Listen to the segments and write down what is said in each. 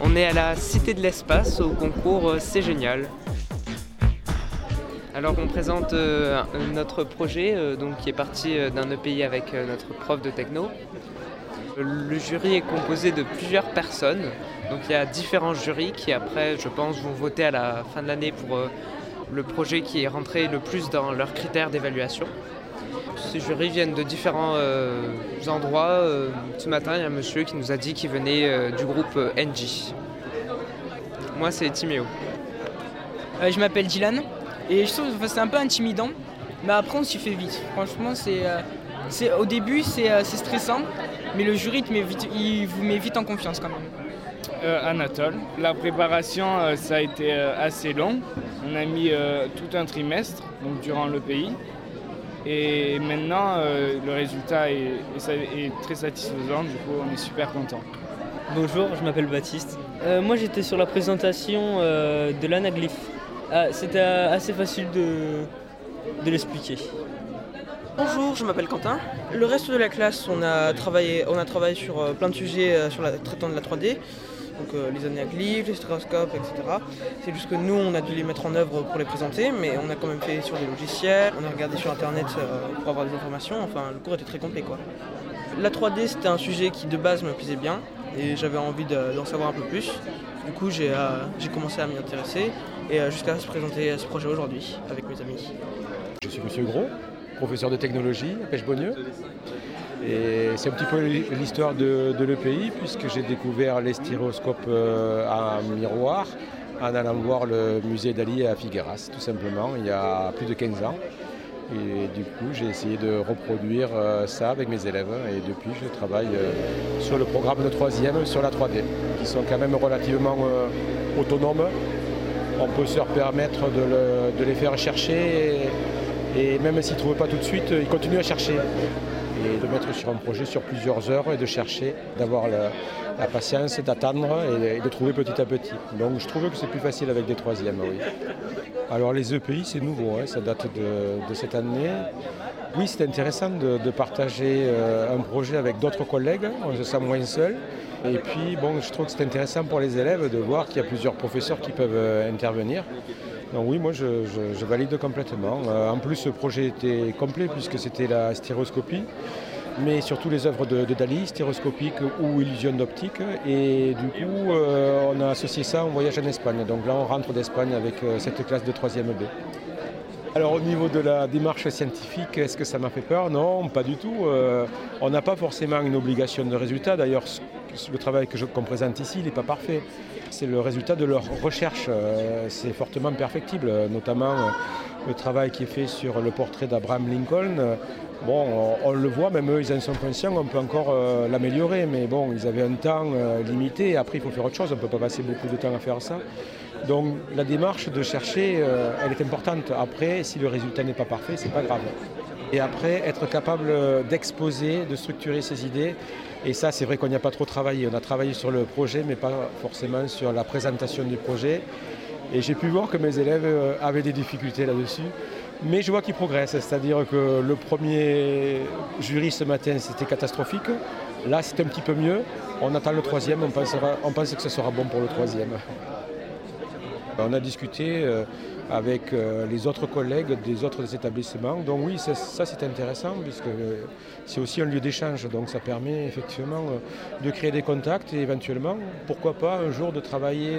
On est à la Cité de l'Espace au concours euh, C'est génial. Alors on présente euh, notre projet euh, donc, qui est parti d'un EPI avec notre prof de techno. Le jury est composé de plusieurs personnes. Donc il y a différents jurys qui après je pense vont voter à la fin de l'année pour le projet qui est rentré le plus dans leurs critères d'évaluation. Ces jurys viennent de différents endroits. ce matin, il y a un monsieur qui nous a dit qu'il venait du groupe NG. Moi, c'est Timéo. Euh, je m'appelle Dylan et je trouve que c'est un peu intimidant, mais après on s'y fait vite. Franchement, c'est, euh, au début euh, c'est, stressant, mais le jury il vous met vite en confiance quand même. Anatole, la préparation ça a été assez long. On a mis tout un trimestre, donc durant le pays. Et maintenant, le résultat est, est, très satisfaisant, du coup, on est super content. Bonjour, je m'appelle Baptiste. Euh, moi j'étais sur la présentation euh, de l'anaglyphe. Ah, c'était assez facile de, de l'expliquer. Bonjour, je m'appelle Quentin. Le reste de la classe, on a travaillé, on a travaillé sur euh, plein de sujets sur la, traitant de la 3D. Donc les anaglyphes, les stéréoscopes, etc. C'est juste que nous, on a dû les mettre en œuvre pour les présenter, mais on a quand même fait sur des logiciels, on a regardé sur internet pour avoir des informations. Enfin, le cours était très complet quoi. La 3D, c'était un sujet qui de base me plaisait bien et j'avais envie d'en savoir un peu plus. Du coup, j'ai euh, commencé à m'y intéresser et euh, jusqu'à se présenter ce projet aujourd'hui avec mes amis. Je suis Monsieur Gros, professeur de technologie à Pêche-Beaunieu. Et c'est un petit peu l'histoire de, l'EPI puisque j'ai découvert les styroscopes euh, à miroir en allant voir le musée d'Ali à Figueras, tout simplement, il y a plus de 15 ans. Et du coup, j'ai essayé de reproduire euh, ça avec mes élèves. Et depuis, je travaille euh, sur le programme de troisième sur la 3D, qui sont quand même relativement autonomes. On peut se permettre de, les faire chercher. Et, même s'ils ne trouvent pas tout de suite, ils continuent à chercher. Et de mettre sur un projet sur plusieurs heures et de chercher, d'avoir patience, d'attendre et, de trouver petit à petit. Donc je trouve que c'est plus facile avec des troisièmes, oui. Alors les EPI, c'est nouveau, hein, ça date de, cette année. Oui, c'est intéressant de, partager euh, un projet avec d'autres collègues, on se sent moins seul. Et puis, bon, je trouve que c'est intéressant pour les élèves de voir qu'il y a plusieurs professeurs qui peuvent euh, intervenir. Donc oui, moi je, valide complètement. Euh, en plus, ce projet était complet puisque c'était la styroscopie mais surtout les œuvres de, Dali, stéroscopiques ou illusion d'optique. Et du coup, euh, on a associé ça en voyage en Espagne. Donc là, on rentre d'Espagne avec euh, cette classe de 3e B. Alors au niveau de la démarche scientifique, est-ce que ça m'a fait peur? Non, pas du tout. Euh, on n'a pas forcément une obligation de résultat. D'ailleurs, le travail que qu'on présente ici, il n'est pas parfait. C'est le résultat de leur recherche. c'est fortement perfectible, notamment le travail qui est fait sur le portrait d'Abraham Lincoln. Bon, on, le voit, même eux, ils en sont conscients, on peut encore euh, l'améliorer, mais bon, ils avaient un temps euh, limité, après, il faut faire autre chose, on ne peut pas passer beaucoup de temps à faire ça. Donc, la démarche de chercher, euh, elle est importante. Après, si le résultat n'est pas parfait, c'est pas grave. Et après, être capable d'exposer, de structurer ses idées, et ça, c'est vrai qu'on n'y a pas trop travaillé. On a travaillé sur le projet, mais pas forcément sur la présentation du projet. Et j'ai pu voir que mes élèves avaient des difficultés là-dessus. Mais je vois qu'il progresse, c'est-à-dire que le premier jury ce matin c'était catastrophique. Là c'est un petit peu mieux. On attend le troisième, on, on pense que ce sera bon pour le troisième. On a discuté euh, avec euh, les autres collègues des autres établissements. Donc oui, ça, c'est intéressant puisque euh, c'est aussi un lieu d'échange. Donc ça permet effectivement de créer des contacts et éventuellement, pourquoi pas un jour de travailler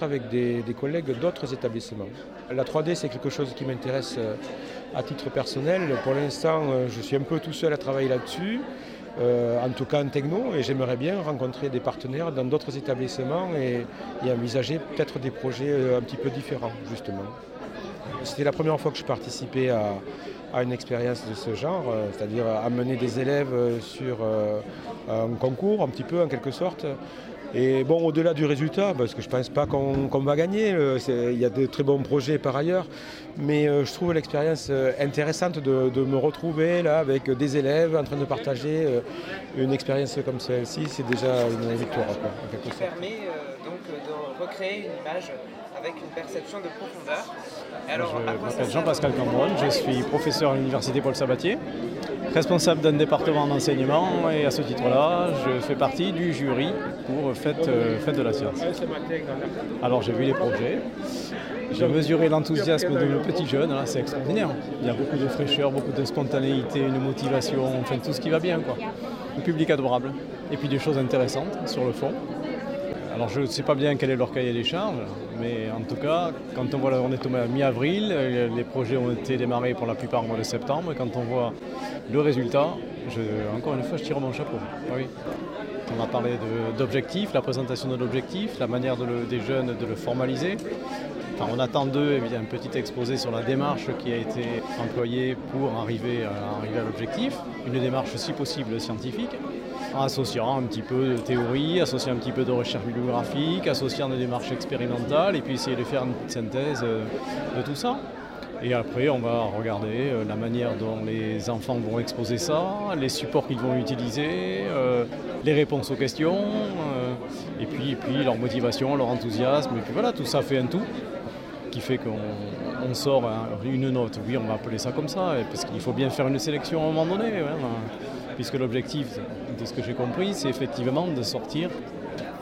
avec des collègues d'autres établissements. La 3D, c'est quelque chose qui m'intéresse à titre personnel. Pour l'instant, je suis un peu tout seul à travailler là-dessus. Euh, en tout cas en techno, et j'aimerais bien rencontrer des partenaires dans d'autres établissements et, envisager peut-être des projets euh, un petit peu différents, justement. C'était la première fois que je participais à, une expérience de ce genre, euh, c'est-à-dire amener des élèves sur un concours, un petit peu en quelque sorte, et bon, au-delà du résultat, parce que je ne pense pas qu'on va gagner, euh, il y a de très bons projets par ailleurs, mais euh, je trouve l'expérience euh, intéressante de, me retrouver là avec des élèves en train de partager une expérience comme celle-ci, c'est déjà une victoire. Quoi, permet donc de recréer une image avec une perception de profondeur. je m'appelle Jean-Pascal Cambron, je suis professeur à l'université Paul Sabatier responsable d'un département d'enseignement et à ce titre-là, je fais partie du jury pour Fête, euh, Fête de la Science. Alors j'ai vu les projets, j'ai mesuré l'enthousiasme de nos petits jeunes, c'est extraordinaire. Il y a beaucoup de fraîcheur, beaucoup de spontanéité, une motivation, enfin tout ce qui va bien. Quoi. Un public adorable. Et puis des choses intéressantes sur le fond. Alors je ne sais pas bien quel est leur cahier des charges, mais en tout cas, quand on voit, on est à mi-avril, euh, les projets ont été démarrés pour la plupart au mois de septembre, et quand on voit le résultat, encore une fois, je tire mon chapeau. Ah on a parlé d'objectifs, la présentation de l'objectif, la manière des jeunes de le formaliser. on attend d'eux un petit exposé sur la démarche qui a été employée pour arriver à l'objectif, une démarche si possible scientifique associant un petit peu de théorie, associant un petit peu de recherche bibliographique, associant des démarches expérimentales et puis essayer de faire une petite synthèse euh, de tout ça. Et après, on va regarder euh, la manière dont les enfants vont exposer ça, les supports qu'ils vont utiliser, euh, les réponses aux questions, et, puis, puis leur motivation, leur enthousiasme. Et puis voilà, tout ça fait un tout qui fait qu'on sort une note. Oui, on va appeler ça comme ça, parce qu'il faut bien faire une sélection à un moment donné. puisque l'objectif, de ce que j'ai compris, c'est effectivement de sortir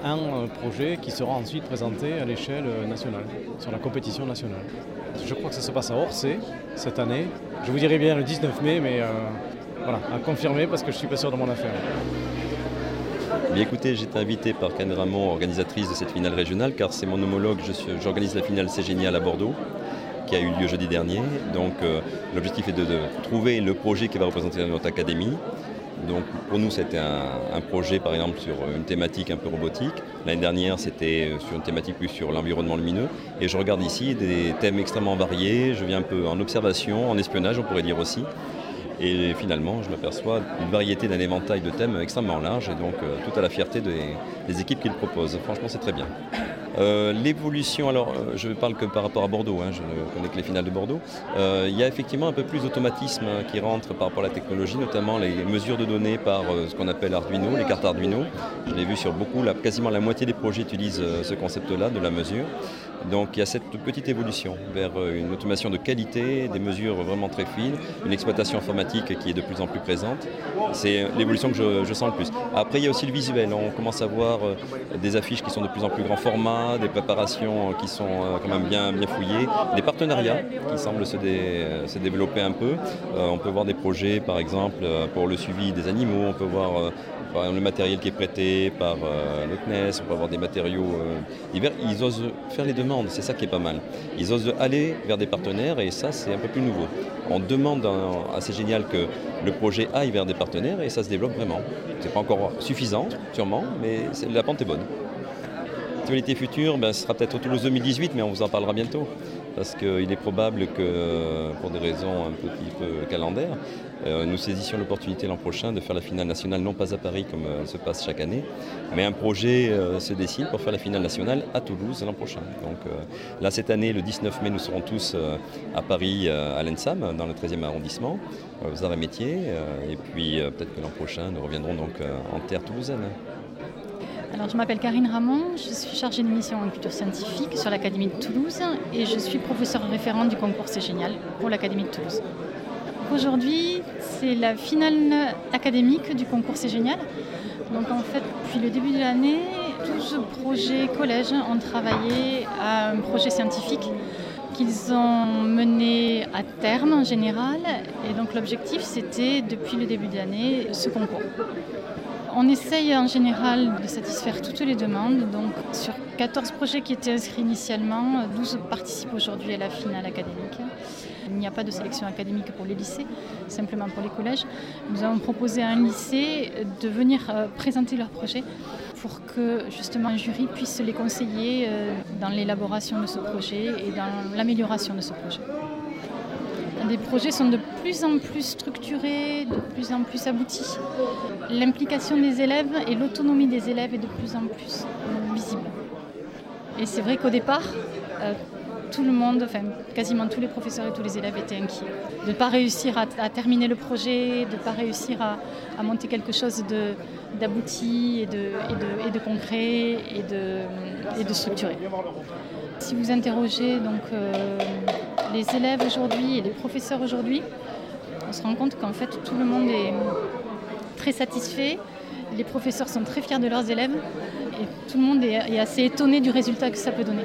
un euh, projet qui sera ensuite présenté à l'échelle euh, nationale, sur la compétition nationale. Je crois que ça se passe à Orsay cette année. Je vous dirai bien le 19 mai, mais euh, voilà, à confirmer parce que je suis pas sûr de mon affaire. Écoutez, j'ai été invité par Ken Ramon, organisatrice de cette finale régionale, car c'est mon homologue, j'organise la finale C'est Génial à Bordeaux qui a eu lieu jeudi dernier. Donc l'objectif est de, trouver le projet qui va représenter notre académie, donc pour nous, c'était un, projet par exemple sur une thématique un peu robotique. L'année dernière, c'était sur une thématique plus sur l'environnement lumineux. Et je regarde ici des thèmes extrêmement variés. Je viens un peu en observation, en espionnage, on pourrait dire aussi. Et finalement, je m'aperçois d'une variété d'un éventail de thèmes extrêmement large et donc euh, tout à la fierté des, équipes qui le proposent. Franchement, c'est très bien. Euh, l'évolution, alors euh, je ne parle que par rapport à Bordeaux, hein, je ne connais que les finales de Bordeaux. il y a effectivement un peu plus d'automatisme qui rentre par rapport à la technologie, notamment les mesures de données par ce qu'on appelle Arduino, les cartes Arduino. Je l'ai vu sur beaucoup, quasiment la moitié des projets utilisent ce concept-là de la mesure. Donc il y a cette petite évolution vers une automation de qualité, des mesures vraiment très fines, une exploitation informatique qui est de plus en plus présente. C'est l'évolution que je, sens le plus. Après il y a aussi le visuel. On commence à voir euh, des affiches qui sont de plus en plus grand format, des préparations qui sont euh, quand même bien, bien fouillées, des partenariats qui semblent se, développer un peu. Euh, on peut voir des projets par exemple pour le suivi des animaux, on peut voir le matériel qui est prêté par le CNES, on peut avoir des matériaux divers. Ils osent faire les c'est ça qui est pas mal. Ils osent aller vers des partenaires et ça c'est un peu plus nouveau. On demande assez génial que le projet aille vers des partenaires et ça se développe vraiment. C'est pas encore suffisant, sûrement, mais la pente est bonne. L'actualité future, ben, ce sera peut-être Toulouse 2018, mais on vous en parlera bientôt parce qu'il est probable que, pour des raisons un petit peu calendaires, euh, nous saisissions l'opportunité l'an prochain de faire la finale nationale, non pas à Paris comme euh, se passe chaque année, mais un projet euh, se dessine pour faire la finale nationale à Toulouse l'an prochain. Donc là, cette année, le 19 mai, nous serons tous à Paris, à l'ENSAM, dans le 13e arrondissement, aux arts et métiers, et puis peut-être que l'an prochain, nous reviendrons donc en terre toulousaine. Alors, je m'appelle Karine Ramon, je suis chargée de mission en culture scientifique sur l'Académie de Toulouse et je suis professeure référente du concours C'est Génial pour l'Académie de Toulouse. Aujourd'hui, c'est la finale académique du concours C'est Génial. Donc en fait, depuis le début de l'année, 12 projets collèges ont travaillé à un projet scientifique qu'ils ont mené à terme en général. Et donc l'objectif, c'était depuis le début de l'année ce concours. On essaye en général de satisfaire toutes les demandes. Donc, sur 14 projets qui étaient inscrits initialement, 12 participent aujourd'hui à la finale académique. Il n'y a pas de sélection académique pour les lycées, simplement pour les collèges. Nous avons proposé à un lycée de venir euh, présenter leur projet pour que justement un jury puisse les conseiller euh, dans l'élaboration de ce projet et dans l'amélioration de ce projet. Les projets sont de plus en plus structurés, de plus en plus aboutis. L'implication des élèves et l'autonomie des élèves est de plus en plus visible. Et c'est vrai qu'au départ, euh, tout le monde, enfin quasiment tous les professeurs et tous les élèves étaient inquiets de ne pas réussir à, terminer le projet, de ne pas réussir à, monter quelque chose d'abouti et de, et, de, concret et de, structuré. Si vous interrogez donc, euh, les élèves aujourd'hui et les professeurs aujourd'hui, on se rend compte qu'en fait tout le monde est très satisfait, les professeurs sont très fiers de leurs élèves et tout le monde est assez étonné du résultat que ça peut donner.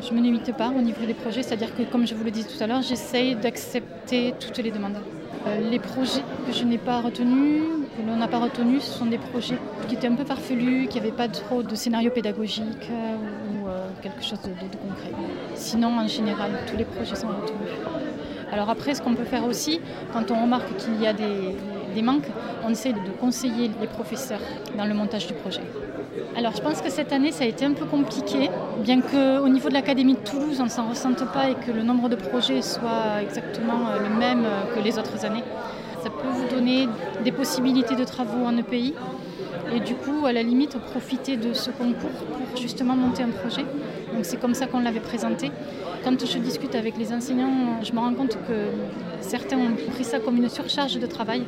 Je ne me limite pas au niveau des projets, c'est-à-dire que comme je vous le disais tout à l'heure, j'essaye d'accepter toutes les demandes. Euh, les projets que je n'ai pas retenus, que l'on n'a pas retenus, ce sont des projets qui étaient un peu farfelus, qui n'avaient pas trop de scénario pédagogique euh, ou euh, quelque chose de, concret. Sinon, en général, tous les projets sont retenus. Alors après, ce qu'on peut faire aussi, quand on remarque qu'il y a des, des manques, on essaie de conseiller les professeurs dans le montage du projet. Alors je pense que cette année ça a été un peu compliqué, bien qu'au niveau de l'Académie de Toulouse on ne s'en ressente pas et que le nombre de projets soit exactement le même que les autres années. Ça peut vous donner des possibilités de travaux en EPI et du coup à la limite profiter de ce concours pour justement monter un projet. Donc c'est comme ça qu'on l'avait présenté. Quand je discute avec les enseignants, je me rends compte que certains ont pris ça comme une surcharge de travail.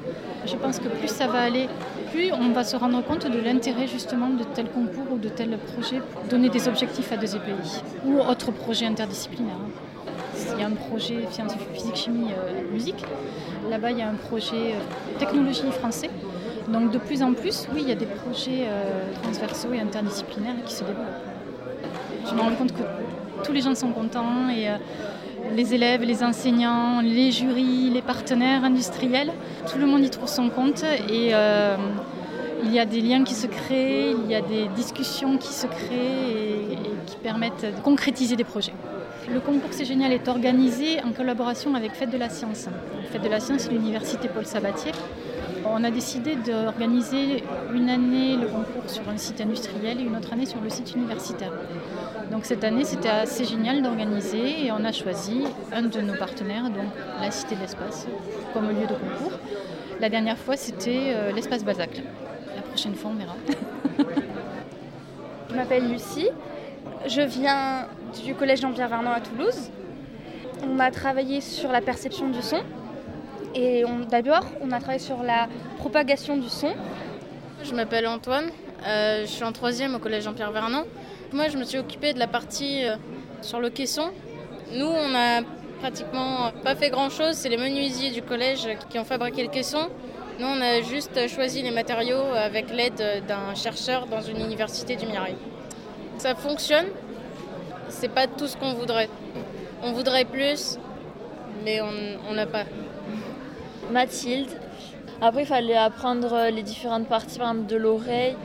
Je pense que plus ça va aller, plus on va se rendre compte de l'intérêt justement de tel concours ou de tel projet pour donner des objectifs à des EPI ou autres projets interdisciplinaires. Il y a un projet scientifique, physique, chimie, euh, musique. Là-bas, il y a un projet euh, technologie français. Donc de plus en plus, oui, il y a des projets euh, transversaux et interdisciplinaires qui se développent. Je me rends compte que tous les gens sont contents et euh, les élèves, les enseignants, les jurys, les partenaires industriels, tout le monde y trouve son compte et euh, il y a des liens qui se créent, il y a des discussions qui se créent et, et qui permettent de concrétiser des projets. Le concours C'est Génial est organisé en collaboration avec Fête de la Science. Fête de la Science, l'université Paul Sabatier. On a décidé d'organiser une année le concours sur un site industriel et une autre année sur le site universitaire. Donc cette année, c'était assez génial d'organiser et on a choisi un de nos partenaires, donc la Cité de l'Espace, comme lieu de concours. La dernière fois, c'était euh, l'espace Bazac. La prochaine fois, on verra. Je m'appelle Lucie. Je viens du collège Jean-Pierre Vernant à Toulouse. On a travaillé sur la perception du son. Et d'abord, on a travaillé sur la propagation du son. Je m'appelle Antoine. Euh, je suis en troisième au collège Jean-Pierre Vernant. Moi, je me suis occupée de la partie euh, sur le caisson. Nous, on a pratiquement pas fait grand-chose. C'est les menuisiers du collège qui ont fabriqué le caisson. Nous, on a juste choisi les matériaux avec l'aide d'un chercheur dans une université du Mirail. Ça fonctionne. C'est pas tout ce qu'on voudrait. On voudrait plus, mais on n'a pas. Mathilde. Après, il fallait apprendre les différentes parties, par exemple de l'oreille.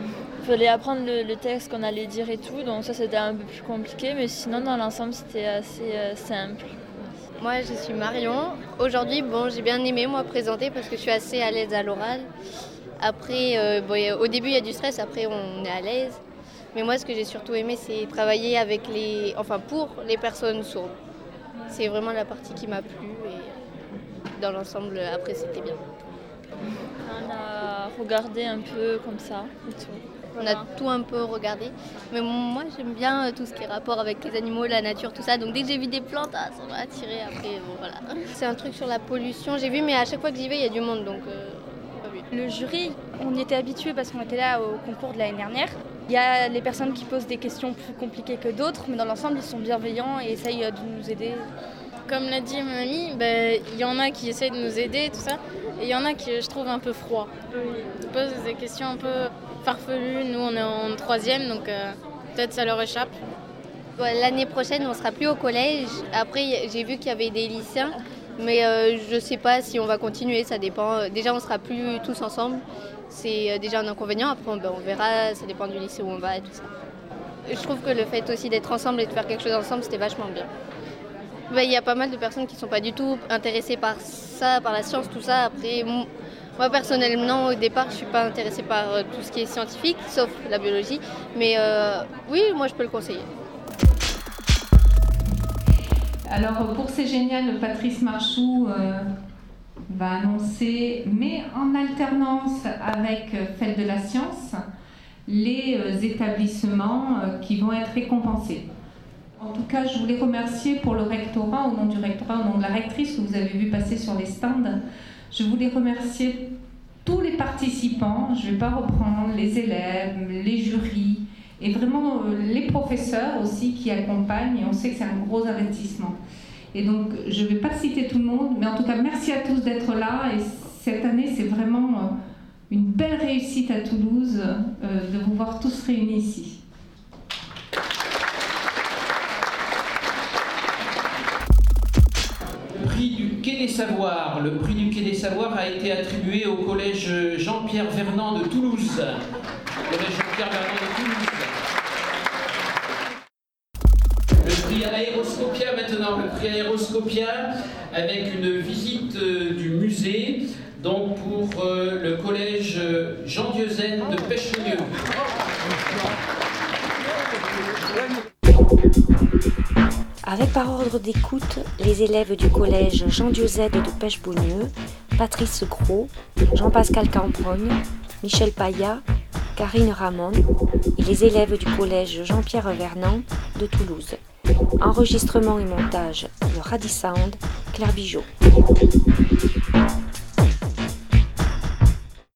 Il fallait apprendre le, le texte qu'on allait dire et tout. Donc ça, c'était un peu plus compliqué. Mais sinon, dans l'ensemble, c'était assez euh, simple. Moi, je suis Marion. Aujourd'hui, bon, j'ai bien aimé moi présenter parce que je suis assez à l'aise à l'oral. Après, euh, bon, au début, il y a du stress. Après, on est à l'aise. Mais moi, ce que j'ai surtout aimé, c'est travailler avec les, enfin, pour les personnes sourdes. C'est vraiment la partie qui m'a plu. Et dans l'ensemble, après, c'était bien. On a regardé un peu comme ça et tout. On a tout un peu regardé. Mais moi, j'aime bien tout ce qui est rapport avec les animaux, la nature, tout ça. Donc dès que j'ai vu des plantes, ah, ça m'a attiré. Après, bon, voilà. C'est un truc sur la pollution. J'ai vu, mais à chaque fois que j'y vais, il y a du monde. Donc, euh, pas vu. Le jury, on y était habitué parce qu'on était là au concours de l'année dernière. Il y a les personnes qui posent des questions plus compliquées que d'autres, mais dans l'ensemble, ils sont bienveillants et essayent de nous aider. Comme l'a dit mon ami, il ben, y en a qui essayent de nous aider, tout ça. Et il y en a qui, je trouve, un peu froid. Ils posent des questions un peu Nous, on est en troisième, donc euh, peut-être ça leur échappe. L'année prochaine, on sera plus au collège. Après, j'ai vu qu'il y avait des lycéens, mais euh, je ne sais pas si on va continuer, ça dépend. Déjà, on sera plus tous ensemble. C'est déjà un inconvénient. Après, ben, on verra, ça dépend du lycée où on va et tout ça. Je trouve que le fait aussi d'être ensemble et de faire quelque chose ensemble, c'était vachement bien. Il y a pas mal de personnes qui ne sont pas du tout intéressées par ça, par la science, tout ça. Après, moi personnellement, au départ, je ne suis pas intéressée par euh, tout ce qui est scientifique, sauf la biologie. Mais euh, oui, moi, je peux le conseiller. Alors, pour C'est Génial, Patrice Marchou euh, va annoncer, mais en alternance avec Fête de la Science, les euh, établissements euh, qui vont être récompensés. En tout cas, je voulais remercier pour le rectorat, au nom du rectorat, au nom de la rectrice que vous avez vu passer sur les stands. Je voulais remercier tous les participants, je ne vais pas reprendre les élèves, les jurys, et vraiment les professeurs aussi qui accompagnent, et on sait que c'est un gros investissement. Et donc, je ne vais pas citer tout le monde, mais en tout cas, merci à tous d'être là. Et cette année, c'est vraiment une belle réussite à Toulouse de vous voir tous réunis ici. Le prix du Quai des Savoirs a été attribué au collège Jean-Pierre Vernant de Toulouse. Collège Jean-Pierre Vernant de Toulouse. Le prix Aéroscopia maintenant, le prix Aéroscopia avec une visite euh, du musée, donc pour euh, le collège Jean Dieuzen de Pêchelieu. Avec par ordre d'écoute les élèves du collège Jean Dieuze de Pêche-Beaunieu, Patrice Gros, Jean-Pascal Campronne, Michel Payat, Karine Ramon et les élèves du collège Jean-Pierre Vernant de Toulouse. Enregistrement et montage, le Radisound, Claire Bijot.